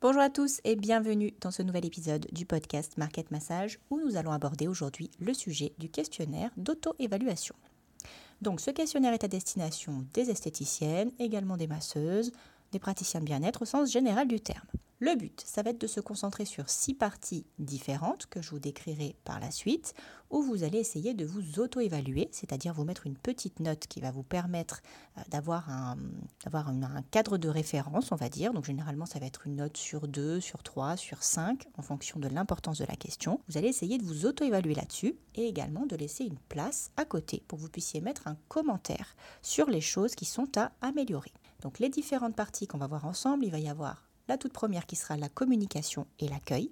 Bonjour à tous et bienvenue dans ce nouvel épisode du podcast Market Massage où nous allons aborder aujourd'hui le sujet du questionnaire d'auto-évaluation. Donc ce questionnaire est à destination des esthéticiennes, également des masseuses, des praticiens de bien-être au sens général du terme. Le but, ça va être de se concentrer sur six parties différentes que je vous décrirai par la suite, où vous allez essayer de vous auto-évaluer, c'est-à-dire vous mettre une petite note qui va vous permettre euh, d'avoir un, cadre de référence, on va dire. Donc généralement, ça va être une note sur 2, sur 3, sur 5, en fonction de l'importance de la question. Vous allez essayer de vous auto-évaluer là-dessus et également de laisser une place à côté pour que vous puissiez mettre un commentaire sur les choses qui sont à améliorer. Donc les différentes parties qu'on va voir ensemble, il va y avoir la toute première qui sera la communication et l'accueil.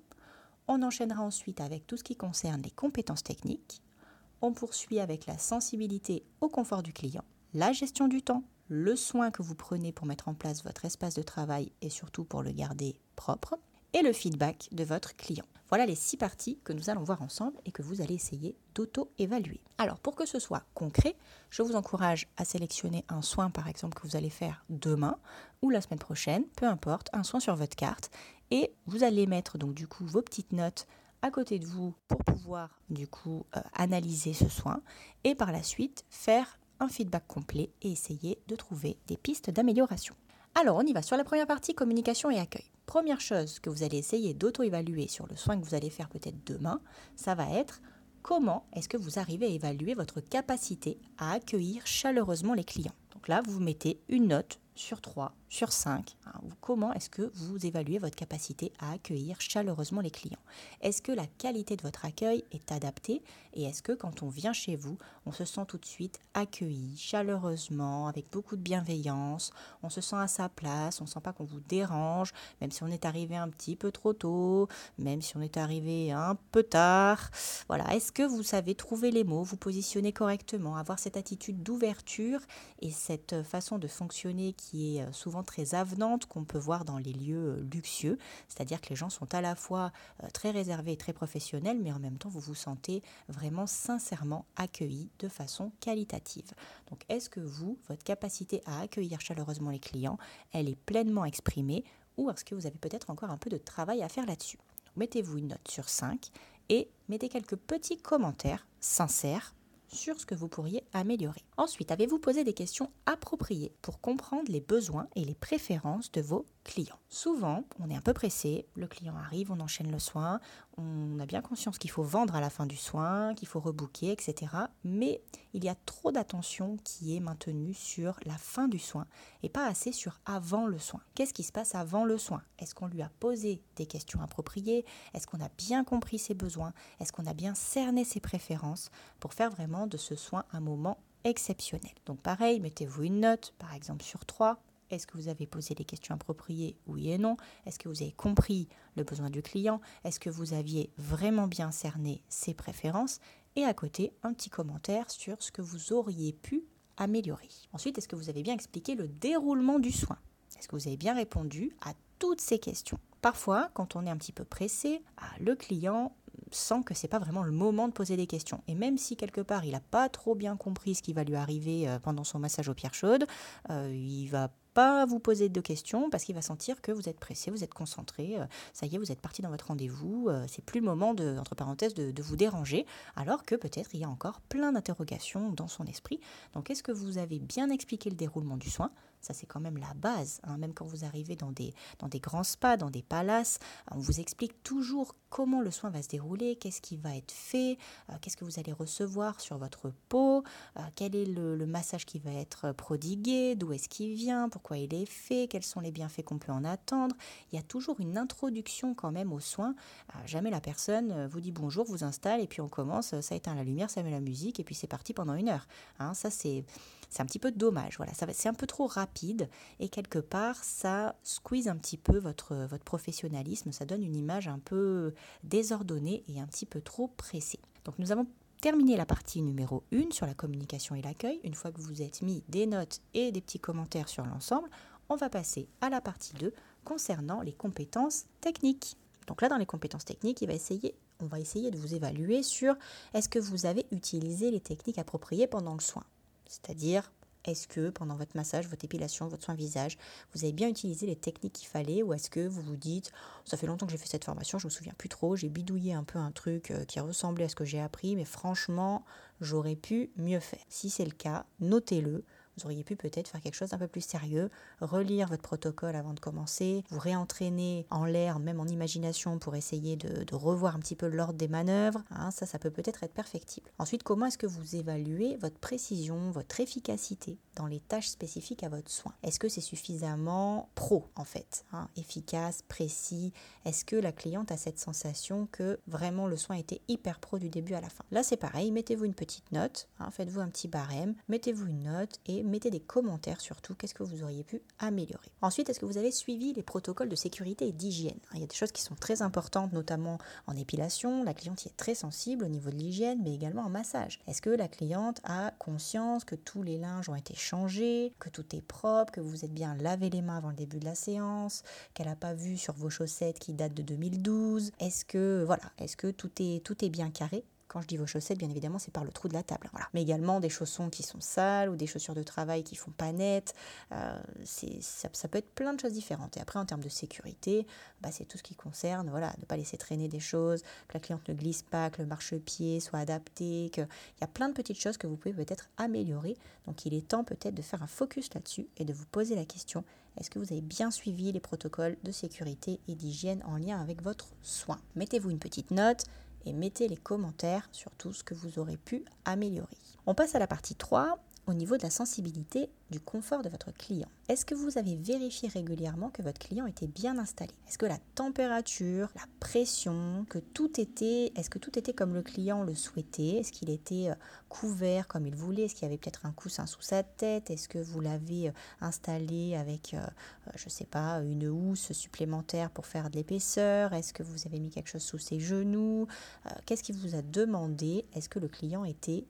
On enchaînera ensuite avec tout ce qui concerne les compétences techniques. On poursuit avec la sensibilité au confort du client, la gestion du temps, le soin que vous prenez pour mettre en place votre espace de travail et surtout pour le garder propre, et le feedback de votre client. Voilà les six parties que nous allons voir ensemble et que vous allez essayer d'auto-évaluer. Alors pour que ce soit concret, je vous encourage à sélectionner un soin par exemple que vous allez faire demain ou la semaine prochaine, peu importe, un soin sur votre carte et vous allez mettre donc du coup vos petites notes à côté de vous pour pouvoir du coup euh, analyser ce soin et par la suite faire un feedback complet et essayer de trouver des pistes d'amélioration. Alors, on y va sur la première partie, communication et accueil. Première chose que vous allez essayer d'auto-évaluer sur le soin que vous allez faire peut-être demain, ça va être comment est-ce que vous arrivez à évaluer votre capacité à accueillir chaleureusement les clients. Donc là, vous mettez une note sur 3, sur 5 hein, Comment est-ce que vous évaluez votre capacité à accueillir chaleureusement les clients? Est-ce que la qualité de votre accueil est adaptée? Et est-ce que quand on vient chez vous, on se sent tout de suite accueilli chaleureusement, avec beaucoup de bienveillance On se sent à sa place, on ne sent pas qu'on vous dérange, même si on est arrivé un petit peu trop tôt, même si on est arrivé un peu tard? Voilà, est-ce que vous savez trouver les mots, vous positionner correctement, avoir cette attitude d'ouverture et cette façon de fonctionner qui qui est euh, souvent très avenante qu'on peut voir dans les lieux euh, luxueux, c'est-à-dire que les gens sont à la fois euh, très réservés et très professionnels, mais en même temps vous vous sentez vraiment sincèrement accueilli de façon qualitative. Donc est-ce que vous, votre capacité à accueillir chaleureusement les clients, elle est pleinement exprimée ou est-ce que vous avez peut-être encore un peu de travail à faire là-dessus? Mettez-vous une note sur 5 et mettez quelques petits commentaires sincères sur ce que vous pourriez améliorer. Ensuite, avez-vous posé des questions appropriées pour comprendre les besoins et les préférences de vos clients? Souvent, on est un peu pressé, le client arrive, on enchaîne le soin, on a bien conscience qu'il faut vendre à la fin du soin, qu'il faut rebooker, etc. Mais il y a trop d'attention qui est maintenue sur la fin du soin et pas assez sur avant le soin. Qu'est-ce qui se passe avant le soin? Est-ce qu'on lui a posé des questions appropriées? Est-ce qu'on a bien compris ses besoins? Est-ce qu'on a bien cerné ses préférences pour faire vraiment de ce soin un moment exceptionnel? Donc pareil, mettez-vous une note, par exemple sur 3, est-ce que vous avez posé les questions appropriées Oui et non? Est-ce que vous avez compris le besoin du client? Est-ce que vous aviez vraiment bien cerné ses préférences? Et à côté, un petit commentaire sur ce que vous auriez pu améliorer. Ensuite, est-ce que vous avez bien expliqué le déroulement du soin? Est-ce que vous avez bien répondu à toutes ces questions? Parfois, quand on est un petit peu pressé, ah, le client sent que c'est pas vraiment le moment de poser des questions. Et même si quelque part il n'a pas trop bien compris ce qui va lui arriver euh, pendant son massage aux pierres chaudes, euh, il va pas vous poser de questions parce qu'il va sentir que vous êtes pressé, vous êtes concentré, euh, ça y est, vous êtes parti dans votre rendez-vous, euh, c'est plus le moment de, entre parenthèses, de, de vous déranger, alors que peut-être il y a encore plein d'interrogations dans son esprit. Donc est-ce que vous avez bien expliqué le déroulement du soin? Ça, c'est quand même la base. Hein. Même quand vous arrivez dans des, dans des grands spas, dans des palaces, on vous explique toujours comment le soin va se dérouler, qu'est-ce qui va être fait, euh, qu'est-ce que vous allez recevoir sur votre peau, quel est le, le, massage qui va être prodigué, d'où est-ce qu'il vient, pourquoi quoi il est fait, quels sont les bienfaits qu'on peut en attendre. Il y a toujours une introduction quand même aux soins. Euh, jamais la personne euh, vous dit bonjour, vous installe et puis on commence, ça éteint la lumière, ça met la musique et puis c'est parti pendant une heure. Hein, ça c'est un petit peu dommage. Voilà, c'est un peu trop rapide et quelque part ça squeeze un petit peu votre votre professionnalisme. Ça donne une image un peu désordonnée et un petit peu trop pressée. Donc nous avons terminé la partie numéro 1 sur la communication et l'accueil. Une fois que vous êtes mis des notes et des petits commentaires sur l'ensemble, on va passer à la partie 2 concernant les compétences techniques. Donc là, dans les compétences techniques, il va essayer, on va essayer de vous évaluer sur est-ce que vous avez utilisé les techniques appropriées pendant le soin. C'est-à-dire, est-ce que pendant votre massage, votre épilation, votre soin visage, vous avez bien utilisé les techniques qu'il fallait ou est-ce que vous vous dites ça fait longtemps que j'ai fait cette formation, je me souviens plus trop, j'ai bidouillé un peu un truc euh, qui ressemblait à ce que j'ai appris mais franchement, j'aurais pu mieux faire. Si c'est le cas, notez-le, vous auriez pu peut-être faire quelque chose d'un peu plus sérieux, relire votre protocole avant de commencer, vous réentraîner en l'air, même en imagination, pour essayer de, revoir un petit peu l'ordre des manœuvres. Hein, ça, ça peut peut-être être perfectible. Ensuite, comment est-ce que vous évaluez votre précision, votre efficacité? Dans les tâches spécifiques à votre soin. Est-ce que c'est suffisamment pro, en fait hein, Efficace, précis? Est-ce que la cliente a cette sensation que vraiment le soin était hyper pro du début à la fin? Là, c'est pareil, mettez-vous une petite note, hein, faites-vous un petit barème, mettez-vous une note et mettez des commentaires surtout, qu'est-ce que vous auriez pu améliorer? Ensuite, est-ce que vous avez suivi les protocoles de sécurité et d'hygiène? Il y a des choses qui sont très importantes, notamment en épilation, la cliente y est très sensible au niveau de l'hygiène, mais également en massage. Est-ce que la cliente a conscience que tous les linges ont été que tout est propre, que vous êtes bien lavé les mains avant le début de la séance, qu'elle n'a pas vu sur vos chaussettes qui datent de 2012 Est-ce que voilà, est-ce que tout est tout est bien carré? Quand je dis vos chaussettes, bien évidemment, c'est par le trou de la table. Voilà. Mais également des chaussons qui sont sales ou des chaussures de travail qui font pas net. Euh, ça, peut être plein de choses différentes. Et après, en termes de sécurité, bah, c'est tout ce qui concerne, voilà, ne pas laisser traîner des choses, que la cliente ne glisse pas, que le marchepied soit adapté, qu'il y a plein de petites choses que vous pouvez peut-être améliorer. Donc, il est temps peut-être de faire un focus là-dessus et de vous poser la question est-ce que vous avez bien suivi les protocoles de sécurité et d'hygiène en lien avec votre soin? Mettez-vous une petite note, et mettez les commentaires sur tout ce que vous aurez pu améliorer. On passe à la partie 3 au niveau de la sensibilité du confort de votre client. Est-ce que vous avez vérifié régulièrement que votre client était bien installé? Est-ce que la température, la pression, que tout était, est-ce que tout était comme le client le souhaitait? Est-ce qu'il était euh, couvert comme il voulait? Est-ce qu'il y avait peut-être un coussin sous sa tête? Est-ce que vous l'avez euh, installé avec, euh, je ne sais pas, une housse supplémentaire pour faire de l'épaisseur? Est-ce que vous avez mis quelque chose sous ses genoux? Qu'est-ce qu'il vous a demandé? Est-ce que le client était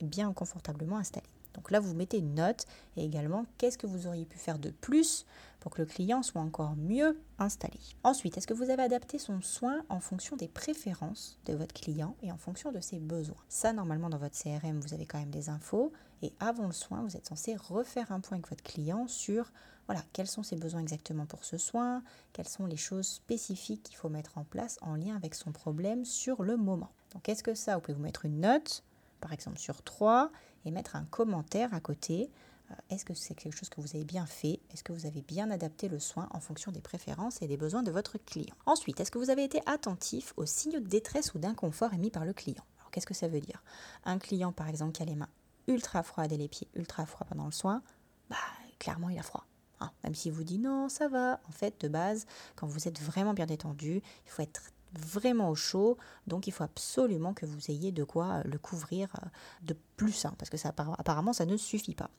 bien confortablement installé? Donc là, vous mettez une note et également qu'est-ce que vous auriez pu faire de plus pour que le client soit encore mieux installé. Ensuite, est-ce que vous avez adapté son soin en fonction des préférences de votre client et en fonction de ses besoins? Ça, normalement, dans votre CRM, vous avez quand même des infos. Et avant le soin, vous êtes censé refaire un point avec votre client sur voilà, quels sont ses besoins exactement pour ce soin, quelles sont les choses spécifiques qu'il faut mettre en place en lien avec son problème sur le moment. Donc, est-ce que ça, vous pouvez vous mettre une note, par exemple sur 3, et mettre un commentaire à côté. Euh, est-ce que c'est quelque chose que vous avez bien fait? Est-ce que vous avez bien adapté le soin en fonction des préférences et des besoins de votre client? Ensuite, est-ce que vous avez été attentif aux signaux de détresse ou d'inconfort émis par le client? Alors, qu'est-ce que ça veut dire? Un client, par exemple, qui a les mains ultra froides et les pieds ultra froids pendant le soin, bah, clairement, il a froid. Hein. même s'il vous dit non, ça va. En fait, de base, quand vous êtes vraiment bien détendu, il faut être vraiment au chaud, donc il faut absolument que vous ayez de quoi le couvrir euh, de plus, hein, parce que ça, apparemment ça ne suffit pas.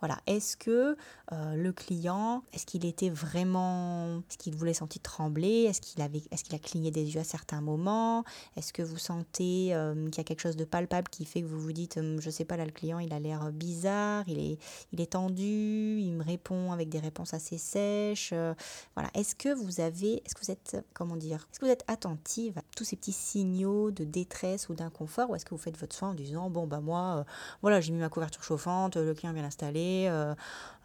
Voilà, est-ce que euh, le client, est-ce qu'il était vraiment, est-ce qu'il voulait sentir trembler, est-ce qu'il avait, est-ce qu'il a cligné des yeux à certains moments, est-ce que vous sentez euh, qu'il y a quelque chose de palpable qui fait que vous vous dites, hum, je sais pas là le client il a l'air bizarre, il est, il est tendu, il me répond avec des réponses assez sèches, euh, voilà, est-ce que vous avez, est-ce que vous êtes, comment dire, est-ce que vous êtes attentive à tous ces petits signaux de détresse ou d'inconfort, ou est-ce que vous faites votre soin en disant bon bah moi voilà, j'ai mis ma couverture chauffante, le client bien installé, euh,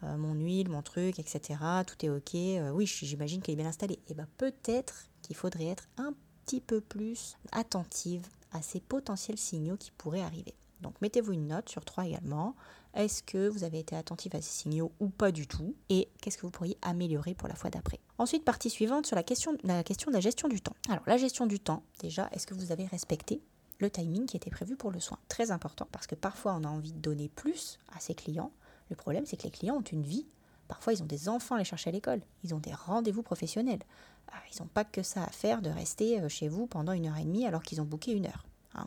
euh, mon huile, mon truc, etc. Tout est ok. Euh, oui, j'imagine qu'il est bien installé. Et bien peut-être qu'il faudrait être un petit peu plus attentive à ces potentiels signaux qui pourraient arriver. Donc mettez-vous une note sur trois également. Est-ce que vous avez été attentif à ces signaux ou pas du tout? Et qu'est-ce que vous pourriez améliorer pour la fois d'après? Ensuite, partie suivante sur la question de la gestion du temps. Alors la gestion du temps, déjà, est-ce que vous avez respecté le timing qui était prévu pour le soin. Très important parce que parfois on a envie de donner plus à ses clients. Le problème c'est que les clients ont une vie. Parfois ils ont des enfants à les chercher à l'école. Ils ont des rendez-vous professionnels. Ah, ils n'ont pas que ça à faire de rester euh, chez vous pendant une heure et demie alors qu'ils ont booké une heure. Hein.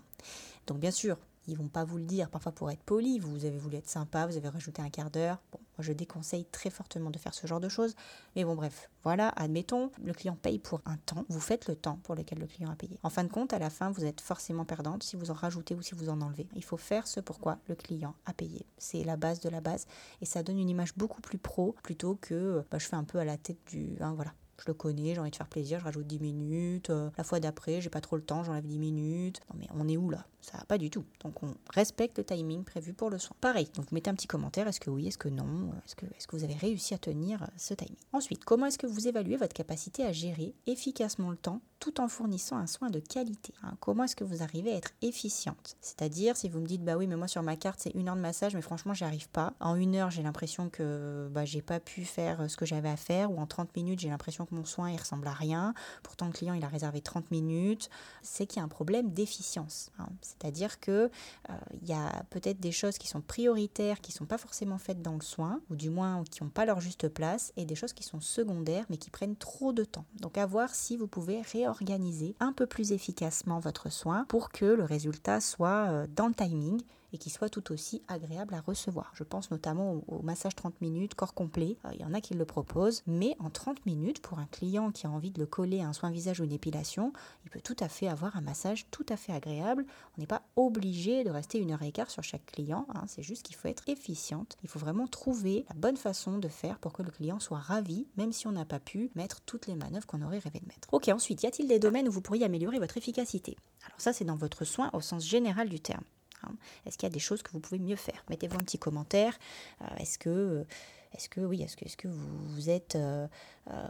Donc bien sûr, ils vont pas vous le dire, parfois pour être poli, vous avez voulu être sympa, vous avez rajouté un quart d'heure. Moi je déconseille très fortement de faire ce genre de choses. Mais bon, bref, voilà, admettons, le client paye pour un temps, vous faites le temps pour lequel le client a payé. En fin de compte, à la fin, vous êtes forcément perdante si vous en rajoutez ou si vous en enlevez. Il faut faire ce pourquoi le client a payé. C'est la base de la base et ça donne une image beaucoup plus pro plutôt que bah, je fais un peu à la tête du. Hein, voilà, je le connais, j'ai envie de faire plaisir, je rajoute 10 minutes. Euh, la fois d'après, j'ai pas trop le temps, j'enlève 10 minutes. Non mais on est où là? Ça va pas du tout. Donc on respecte le timing prévu pour le soin. Pareil, donc vous mettez un petit commentaire, est-ce que oui, est-ce que non? Est-ce que, est que vous avez réussi à tenir euh, ce timing? Ensuite, comment est-ce que vous évaluez votre capacité à gérer efficacement le temps tout en fournissant un soin de qualité hein Comment est-ce que vous arrivez à être efficiente? C'est-à-dire, si vous me dites, bah oui, mais moi sur ma carte, c'est une heure de massage, mais franchement, j'y arrive pas. En une heure, j'ai l'impression que bah, j'ai pas pu faire euh, ce que j'avais à faire, ou en 30 minutes, j'ai l'impression que mon soin, il ressemble à rien. Pourtant, le client, il a réservé 30 minutes. C'est qu'il y a un problème d'efficience. Hein. C'est-à-dire que euh, il y a peut-être des choses qui sont prioritaires, qui sont pas forcément faites dans le soin, ou du moins qui n'ont pas leur juste place, et des choses qui sont secondaires, mais qui prennent trop de temps. Donc, à voir si vous pouvez réorganiser un peu plus efficacement votre soin pour que le résultat soit euh, dans le timing et qui soit tout aussi agréable à recevoir. Je pense notamment au, massage 30 minutes, corps complet. Euh, il y en a qui le proposent, mais en 30 minutes, pour un client qui a envie de le coller à un soin visage ou une épilation, il peut tout à fait avoir un massage tout à fait agréable. On n'est pas obligé de rester une heure et quart sur chaque client, hein. c'est juste qu'il faut être efficiente. Il faut vraiment trouver la bonne façon de faire pour que le client soit ravi, même si on n'a pas pu mettre toutes les manœuvres qu'on aurait rêvé de mettre. Ok, ensuite, y a-t-il des domaines où vous pourriez améliorer votre efficacité? Alors ça, c'est dans votre soin au sens général du terme. Est-ce qu'il y a des choses que vous pouvez mieux faire? Mettez-vous un petit commentaire. Euh, est-ce que euh, est-ce que oui, est-ce que, est que vous, êtes, euh,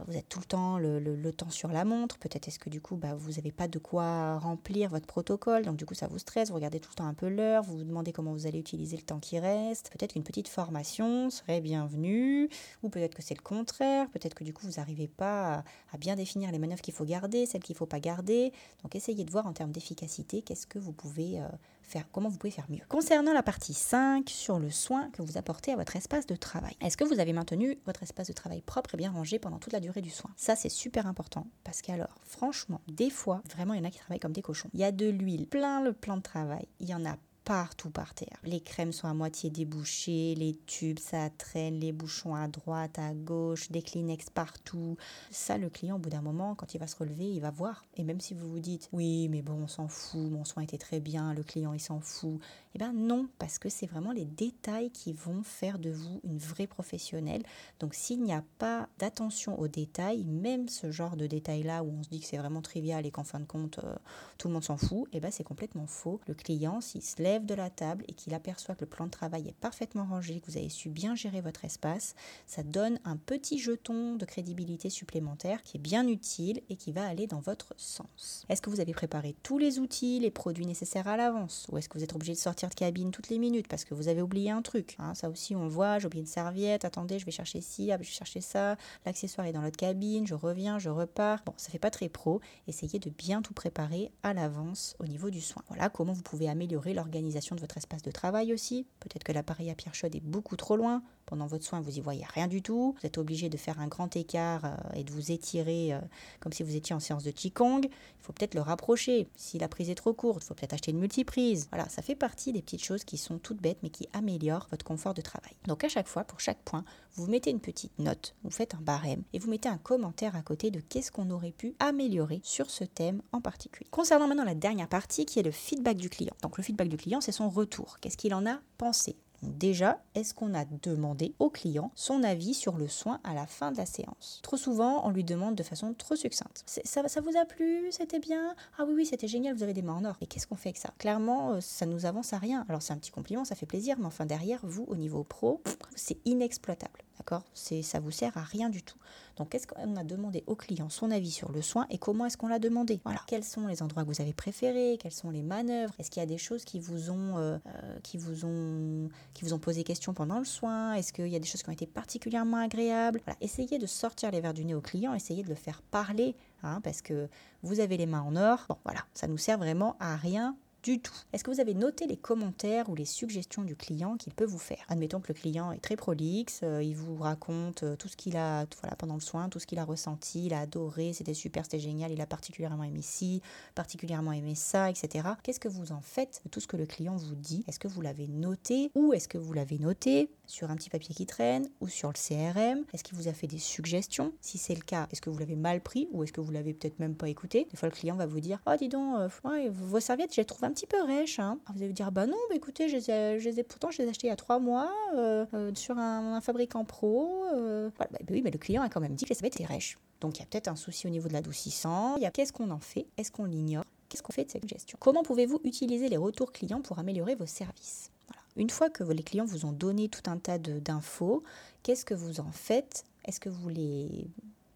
vous êtes tout le temps le, temps sur la montre? Peut-être est-ce que du coup, bah, vous n'avez pas de quoi remplir votre protocole, donc du coup ça vous stresse, vous regardez tout le temps un peu l'heure, vous vous demandez comment vous allez utiliser le temps qui reste. Peut-être qu'une petite formation serait bienvenue, ou peut-être que c'est le contraire, peut-être que du coup vous n'arrivez pas à, bien définir les manœuvres qu'il faut garder, celles qu'il ne faut pas garder. Donc essayez de voir en termes d'efficacité qu'est-ce que vous pouvez comment vous pouvez faire mieux. Concernant la partie 5 sur le soin que vous apportez à votre espace de travail, est-ce que vous avez maintenu votre espace de travail propre et bien rangé pendant toute la durée du soin? Ça, c'est super important parce qu'alors, franchement, des fois, vraiment, il y en a qui travaillent comme des cochons. Il y a de l'huile, plein le plan de travail, il y en a partout par terre. Les crèmes sont à moitié débouchées, les tubes, ça traîne, les bouchons à droite, à gauche, des Kleenex partout. Ça, le client, au bout d'un moment, quand il va se relever, il va voir. Et même si vous vous dites, oui, mais bon, on s'en fout, mon soin était très bien, le client, il s'en fout. Eh bien non, parce que c'est vraiment les détails qui vont faire de vous une vraie professionnelle. Donc s'il n'y a pas d'attention aux détails, même ce genre de détails-là où on se dit que c'est vraiment trivial et qu'en fin de compte, euh, tout le monde s'en fout, eh bien c'est complètement faux. Le client, s'il se lève de la table et qu'il aperçoit que le plan de travail est parfaitement rangé, que vous avez su bien gérer votre espace, ça donne un petit jeton de crédibilité supplémentaire qui est bien utile et qui va aller dans votre sens. Est-ce que vous avez préparé tous les outils, les produits nécessaires à l'avance? Ou est-ce que vous êtes obligé de sortir de cabine toutes les minutes parce que vous avez oublié un truc? Hein? Ça aussi, on voit, j'ai oublié une serviette, attendez, je vais chercher ci, ah, je vais chercher ça, l'accessoire est dans l'autre cabine, je reviens, je repars. Bon, ça fait pas très pro. Essayez de bien tout préparer à l'avance au niveau du soin. Voilà comment vous pouvez améliorer l'organisation de votre espace de travail aussi. Peut-être que l'appareil à pierre chaude est beaucoup trop loin. Pendant votre soin, vous y voyez rien du tout. Vous êtes obligé de faire un grand écart euh, et de vous étirer euh, comme si vous étiez en séance de Qigong. Il faut peut-être le rapprocher. Si la prise est trop courte, il faut peut-être acheter une multiprise. Voilà, ça fait partie des petites choses qui sont toutes bêtes mais qui améliorent votre confort de travail. Donc à chaque fois, pour chaque point, vous mettez une petite note, vous faites un barème et vous mettez un commentaire à côté de qu'est-ce qu'on aurait pu améliorer sur ce thème en particulier. Concernant maintenant la dernière partie qui est le feedback du client. Donc le feedback du client, c'est son retour. Qu'est-ce qu'il en a pensé? Déjà, est-ce qu'on a demandé au client son avis sur le soin à la fin de la séance? Trop souvent, on lui demande de façon trop succincte. Ça, vous a plu? C'était bien? Ah oui, oui, c'était génial, vous avez des mains en or. Et qu'est-ce qu'on fait avec ça? Clairement, euh, ça nous avance à rien. Alors c'est un petit compliment, ça fait plaisir, mais enfin derrière, vous, au niveau pro, c'est inexploitable. D'accord? C'est ça vous sert à rien du tout. Donc qu'est-ce qu'on a demandé au client? Son avis sur le soin et comment est-ce qu'on l'a demandé? Voilà. Quels sont les endroits que vous avez préférés? Quelles sont les manœuvres? Est-ce qu'il y a des choses qui vous ont euh, euh, qui vous ont qui vous ont posé question pendant le soin? Est-ce qu'il y a des choses qui ont été particulièrement agréables? Voilà. Essayez de sortir les verres du nez au client. Essayez de le faire parler, hein, parce que vous avez les mains en or. Bon, voilà. Ça nous sert vraiment à rien du tout. Est-ce que vous avez noté les commentaires ou les suggestions du client qu'il peut vous faire? Admettons que le client est très prolixe, euh, il vous raconte euh, tout ce qu'il a voilà, pendant le soin, tout ce qu'il a ressenti, il a adoré, c'était super, c'était génial, il a particulièrement aimé ci, particulièrement aimé ça, etc. Qu'est-ce que vous en faites de tout ce que le client vous dit? Est-ce que vous l'avez noté ou est-ce que vous l'avez noté sur un petit papier qui traîne ou sur le CRM Est-ce qu'il vous a fait des suggestions? Si c'est le cas, est-ce que vous l'avez mal pris ou est-ce que vous l'avez peut-être même pas écouté? Des fois, le client va vous dire Oh, dis donc, euh, vos serviettes, je les trouve un petit peu rêches. Hein. Vous allez vous dire Bah non, bah écoutez, pourtant, je les ai achetées il y a trois mois euh, euh, sur un, fabricant pro. Bah, bah, oui, mais le client a quand même dit que les serviettes étaient rêches. Donc, il y a peut-être un souci au niveau de l'adoucissant. Qu'est-ce qu'on en fait? Est-ce qu'on l'ignore? Qu'est-ce qu'on fait de cette gestion Comment pouvez-vous utiliser les retours clients pour améliorer vos services? Une fois que les clients vous ont donné tout un tas d'infos, qu'est-ce que vous en faites? Est-ce que vous les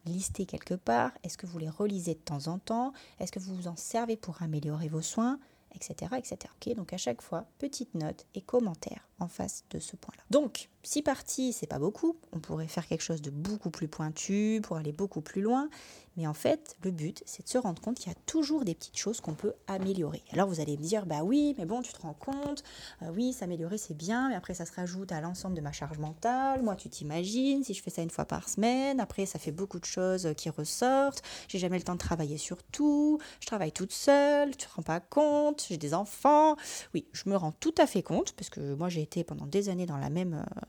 listez quelque part? Est-ce que vous les relisez de temps en temps? Est-ce que vous vous en servez pour améliorer vos soins? Etc. etc. donc à chaque fois, petite note et commentaire en face de ce point-là. Donc, si parti, c'est pas beaucoup, on pourrait faire quelque chose de beaucoup plus pointu pour aller beaucoup plus loin, mais en fait, le but, c'est de se rendre compte qu'il y a toujours des petites choses qu'on peut améliorer. Alors vous allez me dire, bah oui, mais bon, tu te rends compte, euh, oui, s'améliorer c'est bien, mais après ça se rajoute à l'ensemble de ma charge mentale. Moi, tu t'imagines, si je fais ça une fois par semaine, après ça fait beaucoup de choses qui ressortent, j'ai jamais le temps de travailler sur tout, je travaille toute seule, tu te rends pas compte, j'ai des enfants. Oui, je me rends tout à fait compte, parce que moi j'ai pendant des années dans la même, euh,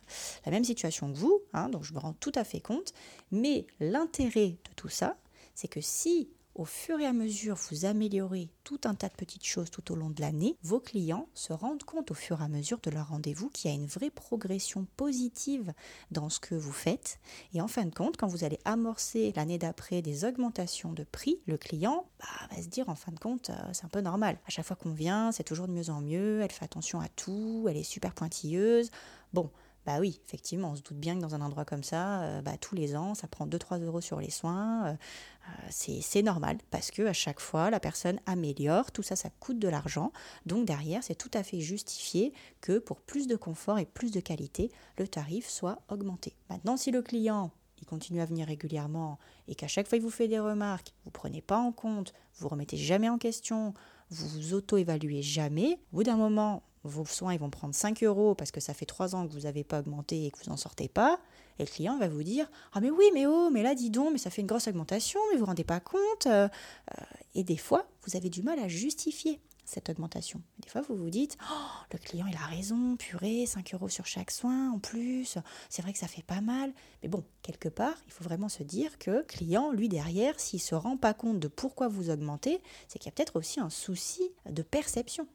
la même situation que vous, hein, donc je me rends tout à fait compte. Mais l'intérêt de tout ça, c'est que si au fur et à mesure vous améliorez tout un tas de petites choses tout au long de l'année, vos clients se rendent compte au fur et à mesure de leur rendez-vous qu'il y a une vraie progression positive dans ce que vous faites. Et en fin de compte, quand vous allez amorcer l'année d'après des augmentations de prix, le client bah, va se dire en fin de compte, euh, c'est un peu normal. À chaque fois qu'on vient, c'est toujours de mieux en mieux, elle fait attention à tout, elle est super pointilleuse. Bon, bah oui, effectivement, on se doute bien que dans un endroit comme ça, euh, bah, tous les ans, ça prend 2-3 euros sur les soins. Euh, euh, c'est normal parce que à chaque fois, la personne améliore, tout ça, ça coûte de l'argent. Donc derrière, c'est tout à fait justifié que pour plus de confort et plus de qualité, le tarif soit augmenté. Maintenant, si le client il continue à venir régulièrement et qu'à chaque fois il vous fait des remarques, vous ne prenez pas en compte, vous remettez jamais en question, vous vous auto-évaluez jamais, au bout d'un moment, vos soins ils vont prendre 5 euros parce que ça fait 3 ans que vous n'avez pas augmenté et que vous n'en sortez pas, et le client va vous dire Ah, mais oui, mais oh, mais là, dis donc, mais ça fait une grosse augmentation, mais vous ne vous rendez pas compte. Euh, euh, et des fois, vous avez du mal à justifier cette augmentation. Des fois, vous vous dites oh, le client, il a raison, purée, 5 euros sur chaque soin en plus, c'est vrai que ça fait pas mal. Mais bon, quelque part, il faut vraiment se dire que le client, lui, derrière, s'il ne se rend pas compte de pourquoi vous augmentez, c'est qu'il y a peut-être aussi un souci de perception.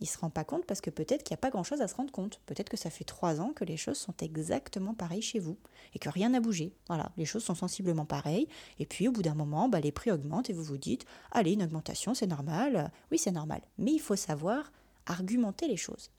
Il ne se rend pas compte parce que peut-être qu'il n'y a pas grand-chose à se rendre compte. Peut-être que ça fait trois ans que les choses sont exactement pareilles chez vous et que rien n'a bougé. Voilà, les choses sont sensiblement pareilles. Et puis au bout d'un moment, bah, les prix augmentent et vous vous dites, allez, une augmentation, c'est normal. Oui, c'est normal. Mais il faut savoir argumenter les choses.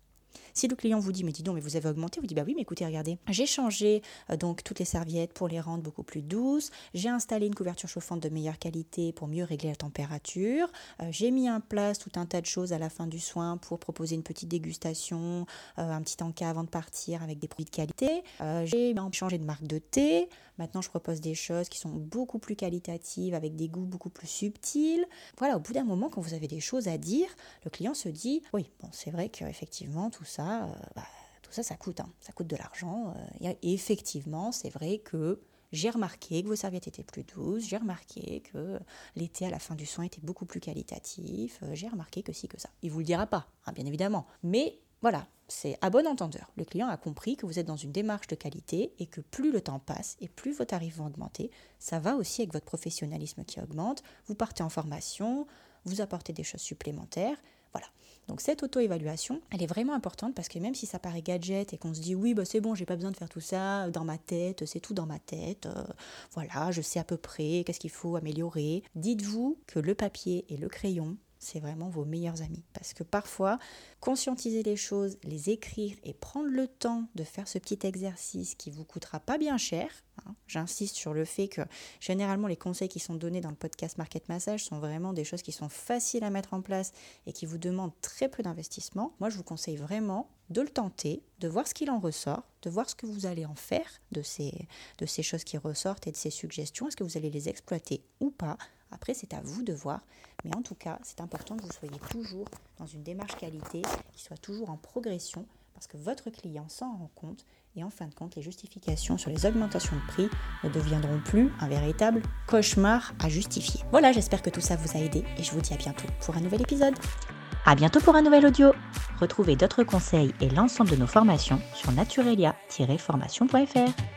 Si le client vous dit, mais dis donc, mais vous avez augmenté, vous dites, bah oui, mais écoutez, regardez, j'ai changé euh, donc toutes les serviettes pour les rendre beaucoup plus douces, j'ai installé une couverture chauffante de meilleure qualité pour mieux régler la température, euh, j'ai mis en place tout un tas de choses à la fin du soin pour proposer une petite dégustation, euh, un petit encas avant de partir avec des produits de qualité, j'ai changé de marque de thé, maintenant je propose des choses qui sont beaucoup plus qualitatives avec des goûts beaucoup plus subtils. Voilà, au bout d'un moment, quand vous avez des choses à dire, le client se dit, oui, bon, c'est vrai qu'effectivement, tout ça, euh, bah, tout ça, ça coûte, hein. ça coûte de l'argent. Euh, effectivement, c'est vrai que j'ai remarqué que vos serviettes étaient plus douces, j'ai remarqué que l'été à la fin du soin était beaucoup plus qualitatif, euh, j'ai remarqué que si, que ça. Il vous le dira pas, hein, bien évidemment. Mais voilà, c'est à bon entendeur. Le client a compris que vous êtes dans une démarche de qualité et que plus le temps passe et plus vos tarifs vont augmenter. Ça va aussi avec votre professionnalisme qui augmente. Vous partez en formation, vous apportez des choses supplémentaires. Voilà. Donc cette auto-évaluation, elle est vraiment importante parce que même si ça paraît gadget et qu'on se dit oui, bah c'est bon, j'ai pas besoin de faire tout ça dans ma tête, c'est tout dans ma tête, euh, voilà, je sais à peu près qu'est-ce qu'il faut améliorer, dites-vous que le papier et le crayon, c'est vraiment vos meilleurs amis. Parce que parfois, conscientiser les choses, les écrire et prendre le temps de faire ce petit exercice qui vous coûtera pas bien cher. Hein. J'insiste sur le fait que généralement les conseils qui sont donnés dans le podcast Market Massage sont vraiment des choses qui sont faciles à mettre en place et qui vous demandent très peu d'investissement. Moi, je vous conseille vraiment de le tenter, de voir ce qu'il en ressort, de voir ce que vous allez en faire de ces, de ces choses qui ressortent et de ces suggestions. Est-ce que vous allez les exploiter ou pas? Après, c'est à vous de voir. Mais en tout cas, c'est important que vous soyez toujours dans une démarche qualité qui soit toujours en progression parce que votre client s'en rend compte et en fin de compte, les justifications sur les augmentations de prix ne deviendront plus un véritable cauchemar à justifier. Voilà, j'espère que tout ça vous a aidé et je vous dis à bientôt pour un nouvel épisode. À bientôt pour un nouvel audio. Retrouvez d'autres conseils et l'ensemble de nos formations sur naturelia-formation.fr.